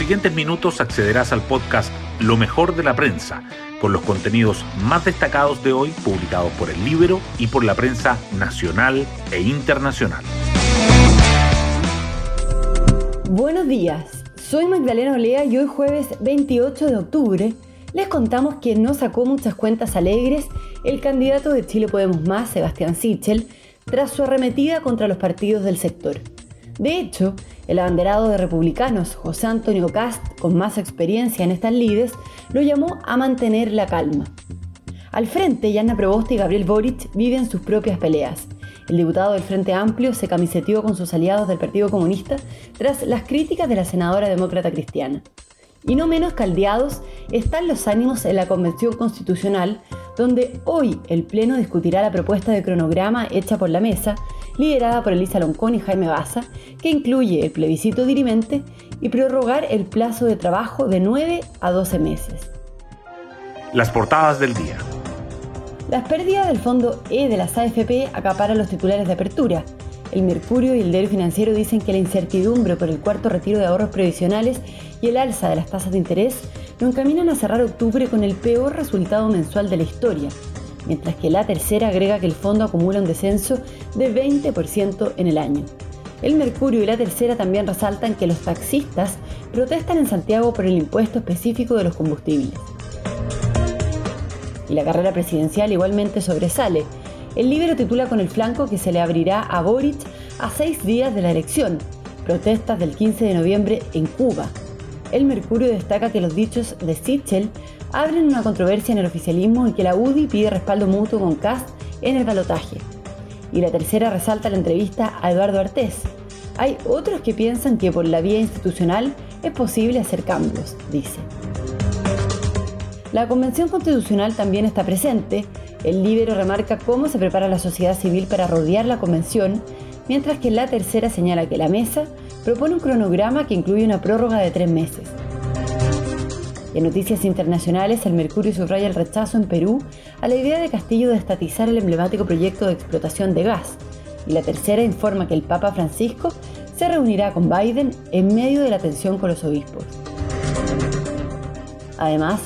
siguientes minutos accederás al podcast Lo mejor de la prensa, con los contenidos más destacados de hoy publicados por el libro y por la prensa nacional e internacional. Buenos días, soy Magdalena Olea y hoy jueves 28 de octubre les contamos que no sacó muchas cuentas alegres el candidato de Chile Podemos Más, Sebastián Sichel, tras su arremetida contra los partidos del sector. De hecho, el abanderado de republicanos, José Antonio Cast, con más experiencia en estas lides, lo llamó a mantener la calma. Al frente, Yana Proboste y Gabriel Boric viven sus propias peleas. El diputado del Frente Amplio se camiseteó con sus aliados del Partido Comunista tras las críticas de la senadora demócrata cristiana. Y no menos caldeados están los ánimos en la Convención Constitucional, donde hoy el Pleno discutirá la propuesta de cronograma hecha por la mesa, liderada por Elisa Loncón y Jaime Baza, que incluye el plebiscito dirimente y prorrogar el plazo de trabajo de 9 a 12 meses. Las portadas del día. Las pérdidas del fondo E de las AFP acaparan los titulares de apertura. El Mercurio y el Diario Financiero dicen que la incertidumbre por el cuarto retiro de ahorros previsionales y el alza de las tasas de interés lo encaminan a cerrar octubre con el peor resultado mensual de la historia, mientras que la tercera agrega que el fondo acumula un descenso de 20% en el año. El Mercurio y la tercera también resaltan que los taxistas protestan en Santiago por el impuesto específico de los combustibles. Y la carrera presidencial igualmente sobresale, el Libro titula con el flanco que se le abrirá a Boric a seis días de la elección, protestas del 15 de noviembre en Cuba. El Mercurio destaca que los dichos de Sichel abren una controversia en el oficialismo y que la UDI pide respaldo mutuo con Cast en el balotaje. Y la tercera resalta la entrevista a Eduardo Artés. Hay otros que piensan que por la vía institucional es posible hacer cambios, dice. La Convención Constitucional también está presente, el Libero remarca cómo se prepara la sociedad civil para rodear la convención, mientras que la tercera señala que la mesa propone un cronograma que incluye una prórroga de tres meses. En noticias internacionales, el Mercurio subraya el rechazo en Perú a la idea de Castillo de estatizar el emblemático proyecto de explotación de gas, y la tercera informa que el Papa Francisco se reunirá con Biden en medio de la tensión con los obispos. Además,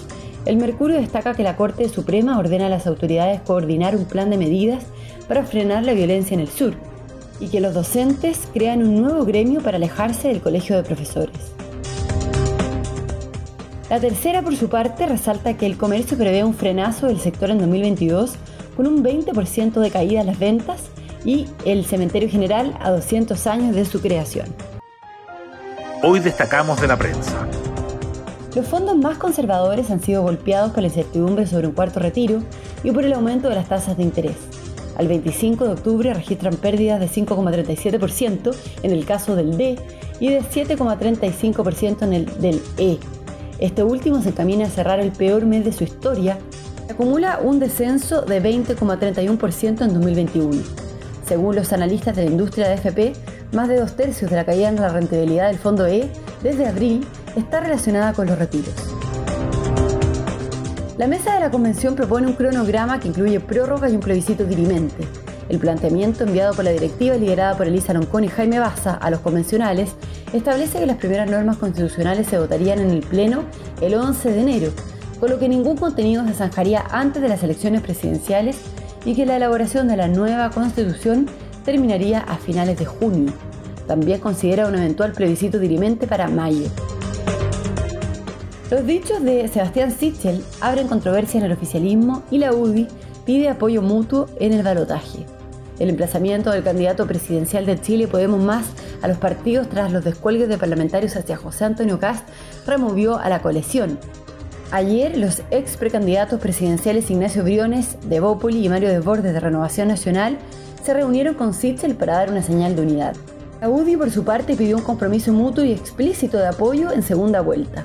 el Mercurio destaca que la Corte Suprema ordena a las autoridades coordinar un plan de medidas para frenar la violencia en el sur y que los docentes crean un nuevo gremio para alejarse del colegio de profesores. La tercera, por su parte, resalta que el comercio prevé un frenazo del sector en 2022 con un 20% de caída en las ventas y el cementerio general a 200 años de su creación. Hoy destacamos de la prensa. Los fondos más conservadores han sido golpeados por la incertidumbre sobre un cuarto retiro y por el aumento de las tasas de interés. Al 25 de octubre registran pérdidas de 5,37% en el caso del D y de 7,35% en el del E. Este último se encamina a cerrar el peor mes de su historia. Acumula un descenso de 20,31% en 2021. Según los analistas de la industria de FP, más de dos tercios de la caída en la rentabilidad del fondo E desde abril está relacionada con los retiros. La mesa de la convención propone un cronograma que incluye prórroga y un plebiscito dirimente. El planteamiento enviado por la directiva liderada por Elisa Loncón y Jaime Baza a los convencionales establece que las primeras normas constitucionales se votarían en el Pleno el 11 de enero, con lo que ningún contenido se zanjaría antes de las elecciones presidenciales y que la elaboración de la nueva constitución terminaría a finales de junio. También considera un eventual plebiscito dirimente para mayo. Los dichos de Sebastián Sichel abren controversia en el oficialismo y la UDI pide apoyo mutuo en el balotaje. El emplazamiento del candidato presidencial de Chile Podemos Más a los partidos tras los descuelgues de parlamentarios hacia José Antonio Cast removió a la coalición. Ayer, los ex precandidatos presidenciales Ignacio Briones de Bópoli y Mario Desbordes de Renovación Nacional se reunieron con Sichel para dar una señal de unidad. La UDI, por su parte, pidió un compromiso mutuo y explícito de apoyo en segunda vuelta.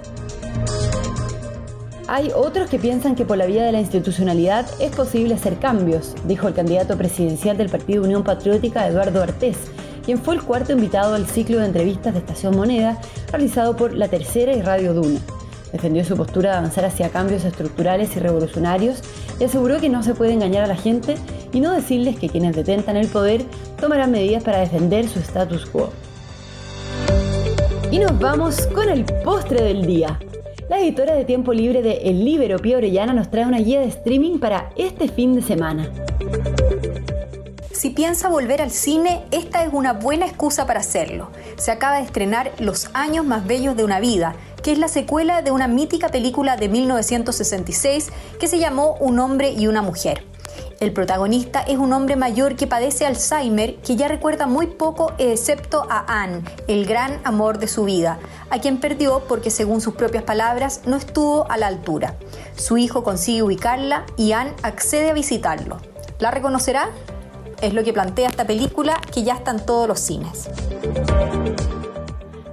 Hay otros que piensan que por la vía de la institucionalidad es posible hacer cambios, dijo el candidato presidencial del Partido Unión Patriótica, Eduardo Artés, quien fue el cuarto invitado al ciclo de entrevistas de Estación Moneda realizado por La Tercera y Radio Duna. Defendió su postura de avanzar hacia cambios estructurales y revolucionarios y aseguró que no se puede engañar a la gente y no decirles que quienes detentan el poder tomarán medidas para defender su status quo. Y nos vamos con el postre del día. Editora de tiempo libre de El Libero, Pia Orellana, nos trae una guía de streaming para este fin de semana. Si piensa volver al cine, esta es una buena excusa para hacerlo. Se acaba de estrenar Los años más bellos de una vida, que es la secuela de una mítica película de 1966 que se llamó Un hombre y una mujer. El protagonista es un hombre mayor que padece Alzheimer, que ya recuerda muy poco excepto a Anne, el gran amor de su vida, a quien perdió porque según sus propias palabras no estuvo a la altura. Su hijo consigue ubicarla y Anne accede a visitarlo. ¿La reconocerá? Es lo que plantea esta película que ya está en todos los cines.